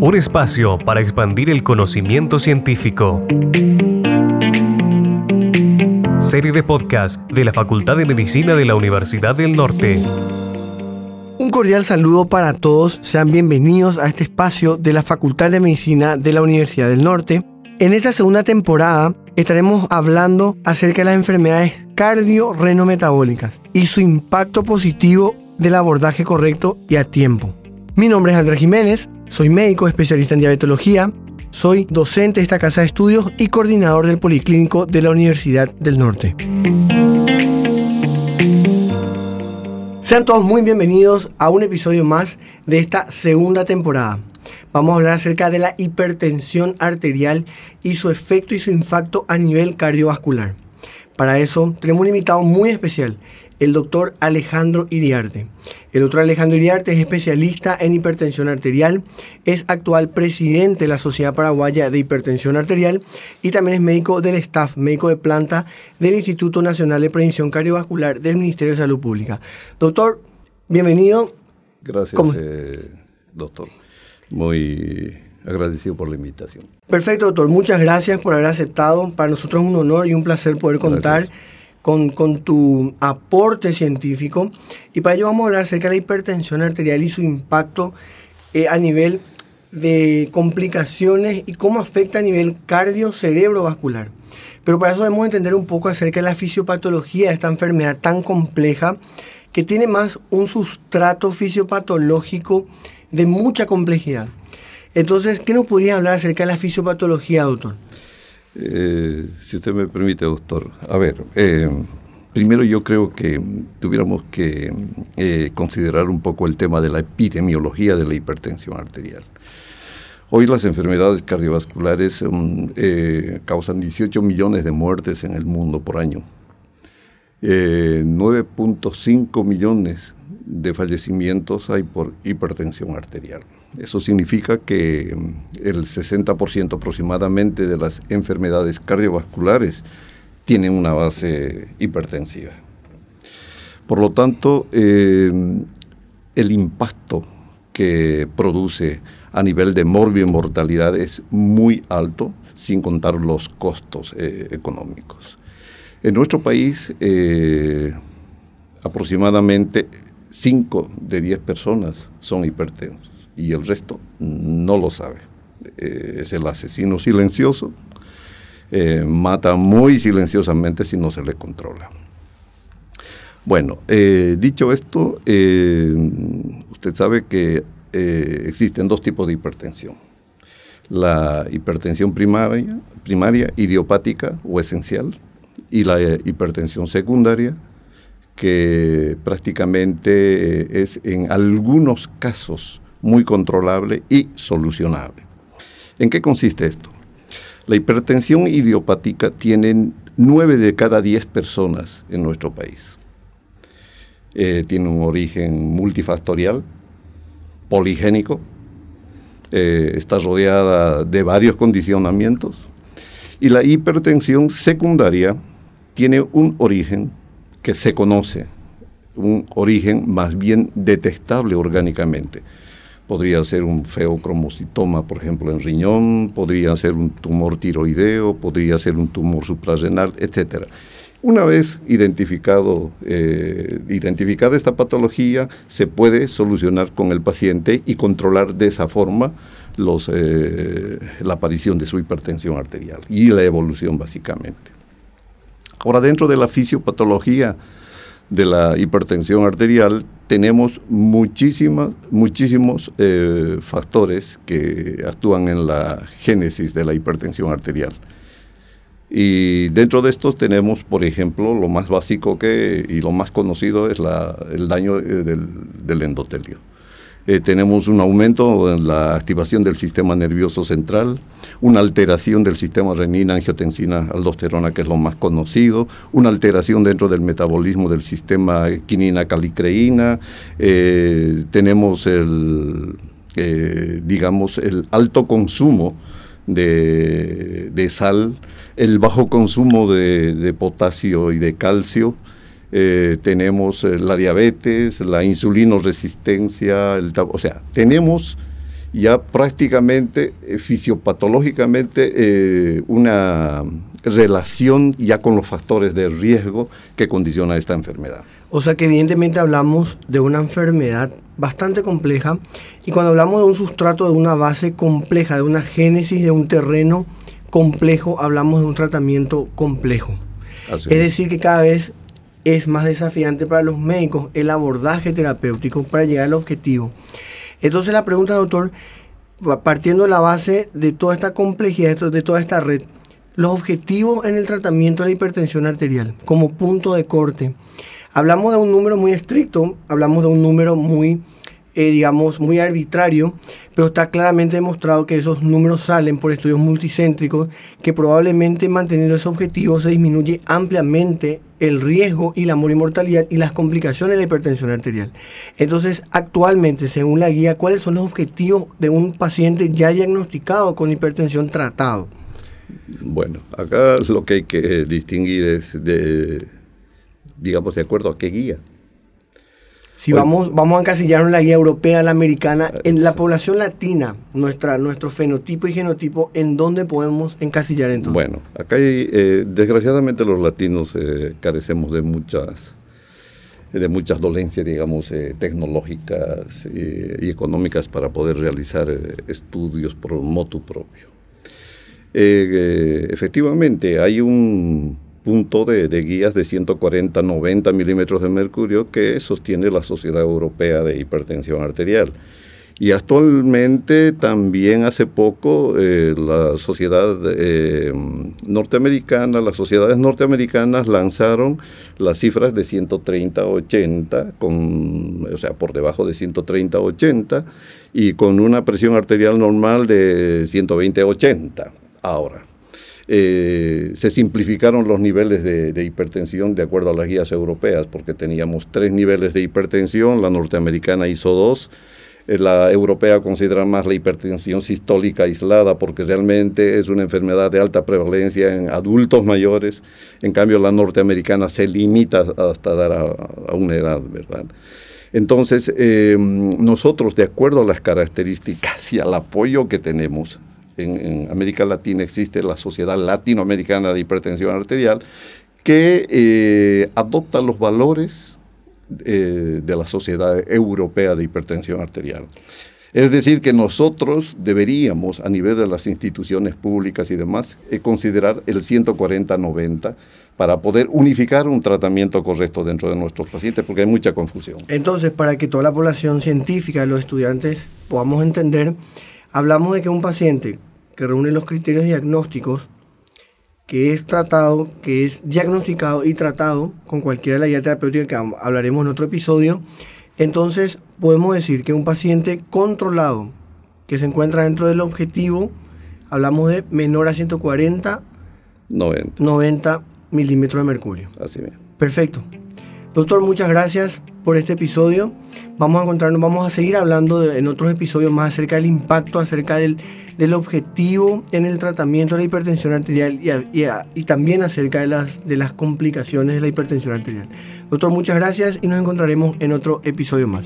Un espacio para expandir el conocimiento científico. Serie de podcast de la Facultad de Medicina de la Universidad del Norte. Un cordial saludo para todos, sean bienvenidos a este espacio de la Facultad de Medicina de la Universidad del Norte. En esta segunda temporada estaremos hablando acerca de las enfermedades cardiorrenometabólicas y su impacto positivo del abordaje correcto y a tiempo. Mi nombre es Andrés Jiménez, soy médico especialista en diabetología, soy docente de esta casa de estudios y coordinador del Policlínico de la Universidad del Norte. Sean todos muy bienvenidos a un episodio más de esta segunda temporada. Vamos a hablar acerca de la hipertensión arterial y su efecto y su impacto a nivel cardiovascular. Para eso tenemos un invitado muy especial, el doctor Alejandro Iriarte. El doctor Alejandro Iriarte es especialista en hipertensión arterial, es actual presidente de la Sociedad Paraguaya de Hipertensión Arterial y también es médico del staff, médico de planta del Instituto Nacional de Prevención Cardiovascular del Ministerio de Salud Pública. Doctor, bienvenido. Gracias, eh, doctor. Muy agradecido por la invitación. Perfecto, doctor. Muchas gracias por haber aceptado. Para nosotros es un honor y un placer poder contar con, tu aporte científico. Y para ello vamos a hablar acerca de la hipertensión arterial y su impacto eh, a nivel de complicaciones y cómo afecta a nivel cardio-cerebrovascular. Pero para eso debemos entender un poco acerca de la fisiopatología de esta enfermedad tan compleja que tiene más un sustrato fisiopatológico de mucha complejidad. Entonces, ¿qué nos podría hablar acerca de la fisiopatología, doctor? Eh, si usted me permite, doctor. A ver, eh, primero yo creo que tuviéramos que eh, considerar un poco el tema de la epidemiología de la hipertensión arterial. Hoy las enfermedades cardiovasculares causan 18 millones de muertes en el mundo por año. 9.5 millones de fallecimientos hay por hipertensión arterial. Eso significa que mm, el 60% aproximadamente de las enfermedades cardiovasculares tienen una base hipertensiva. Por lo tanto, eh, el impacto que produce a nivel de morbio y mortalidad es muy alto, sin contar los costos eh, económicos. En nuestro país, eh, aproximadamente 5 de 10 personas son hipertensos y el resto no lo sabe. Eh, es el asesino silencioso, eh, mata muy silenciosamente si no se le controla. Bueno, eh, dicho esto, usted sabe que existen dos tipos de hipertensión. La hipertensión primaria, primaria, idiopática o esencial, y la hipertensión secundaria, que prácticamente es en algunos casos muy controlable y solucionable. ¿En qué consiste esto? La hipertensión idiopática tiene 9 de cada 10 personas en nuestro país. Eh, tiene un origen multifactorial, poligénico, eh, está rodeada de varios condicionamientos y la hipertensión secundaria tiene un origen que se conoce, un origen más bien detectable orgánicamente podría ser un feocromocitoma, por ejemplo, en riñón, podría ser un tumor tiroideo, podría ser un tumor suprarrenal, etc. Una vez identificado, eh, identificada esta patología, se puede solucionar con el paciente y controlar de esa forma los, eh, la aparición de su hipertensión arterial y la evolución básicamente. Ahora, dentro de la fisiopatología de la hipertensión arterial, tenemos muchísimas, muchísimos eh, factores que actúan en la génesis de la hipertensión arterial. Y dentro de estos tenemos, por ejemplo, lo más básico que, y lo más conocido es el daño eh, del, del endotelio. Eh, tenemos un aumento en la activación del sistema nervioso central, una alteración del sistema renina, angiotensina, aldosterona, que es lo más conocido, una alteración dentro del metabolismo del sistema quinina, calicreína, eh, tenemos el, eh, digamos, el alto consumo de, sal, el bajo consumo de, de potasio y de calcio, eh, tenemos eh, la diabetes, la insulinoresistencia, el, o sea, tenemos ya prácticamente eh, fisiopatológicamente una relación ya con los factores de riesgo que condiciona esta enfermedad. O sea que evidentemente hablamos de una enfermedad bastante compleja y cuando hablamos de un sustrato, de una base compleja, de una génesis, de un terreno complejo, hablamos de un tratamiento complejo. es decir, que cada vez es más desafiante para los médicos el abordaje terapéutico para llegar al objetivo. Entonces la pregunta, doctor, partiendo de la base de toda esta complejidad, de toda esta red, los objetivos en el tratamiento de la hipertensión arterial como punto de corte. Hablamos de un número muy estricto, hablamos de un número muy, eh, digamos, muy arbitrario, pero está claramente demostrado que esos números salen por estudios multicéntricos, que probablemente manteniendo ese objetivo se disminuye ampliamente el riesgo y la mortalidad y las complicaciones de la hipertensión arterial. Entonces, actualmente, según la guía, ¿cuáles son los objetivos de un paciente ya diagnosticado con hipertensión tratado? Bueno, acá lo que hay que distinguir es de digamos, de acuerdo a qué guía. Si vamos, vamos a encasillar en la guía europea, la americana, en la población latina, nuestra, nuestro fenotipo y genotipo, ¿en dónde podemos encasillar entonces? Bueno, acá hay, eh, desgraciadamente los latinos eh, carecemos de muchas de muchas dolencias, digamos, eh, tecnológicas y económicas para poder realizar estudios por motu propio. efectivamente, hay un punto de, guías de 140-90 milímetros de mercurio que sostiene la Sociedad Europea de Hipertensión Arterial. Y actualmente también hace poco eh, la sociedad eh, norteamericana, las sociedades norteamericanas lanzaron las cifras de 130-80, con, o sea, por debajo de 130-80 y con una presión arterial normal de 120-80 ahora. Eh, se simplificaron los niveles de, hipertensión de acuerdo a las guías europeas, porque teníamos tres niveles de hipertensión, la norteamericana hizo dos, eh, la europea considera más la hipertensión sistólica aislada porque realmente es una enfermedad de alta prevalencia en adultos mayores, en cambio la norteamericana se limita hasta dar a, una edad, ¿verdad? Entonces, eh, nosotros, de acuerdo a las características y al apoyo que tenemos, en, América Latina existe la Sociedad Latinoamericana de Hipertensión Arterial, que eh, adopta los valores eh, de la Sociedad Europea de Hipertensión Arterial. Es decir, que nosotros deberíamos, a nivel de las instituciones públicas y demás, eh, considerar el 140-90 para poder unificar un tratamiento correcto dentro de nuestros pacientes, porque hay mucha confusión. Entonces, para que toda la población científica, los estudiantes, podamos entender, hablamos de que un paciente que reúne los criterios diagnósticos, que es tratado, que es diagnosticado y tratado con cualquiera de la guía terapéutica que hablaremos en otro episodio, entonces podemos decir que un paciente controlado, que se encuentra dentro del objetivo, hablamos de menor a 140, 90, 90 milímetros de mercurio. Así mismo. Perfecto. Doctor, muchas gracias por este episodio. Vamos a encontrarnos, vamos a seguir hablando en otros episodios más acerca del impacto, acerca del, del objetivo en el tratamiento de la hipertensión arterial y, y, también acerca de las, de las complicaciones de la hipertensión arterial. Doctor, muchas gracias y nos encontraremos en otro episodio más.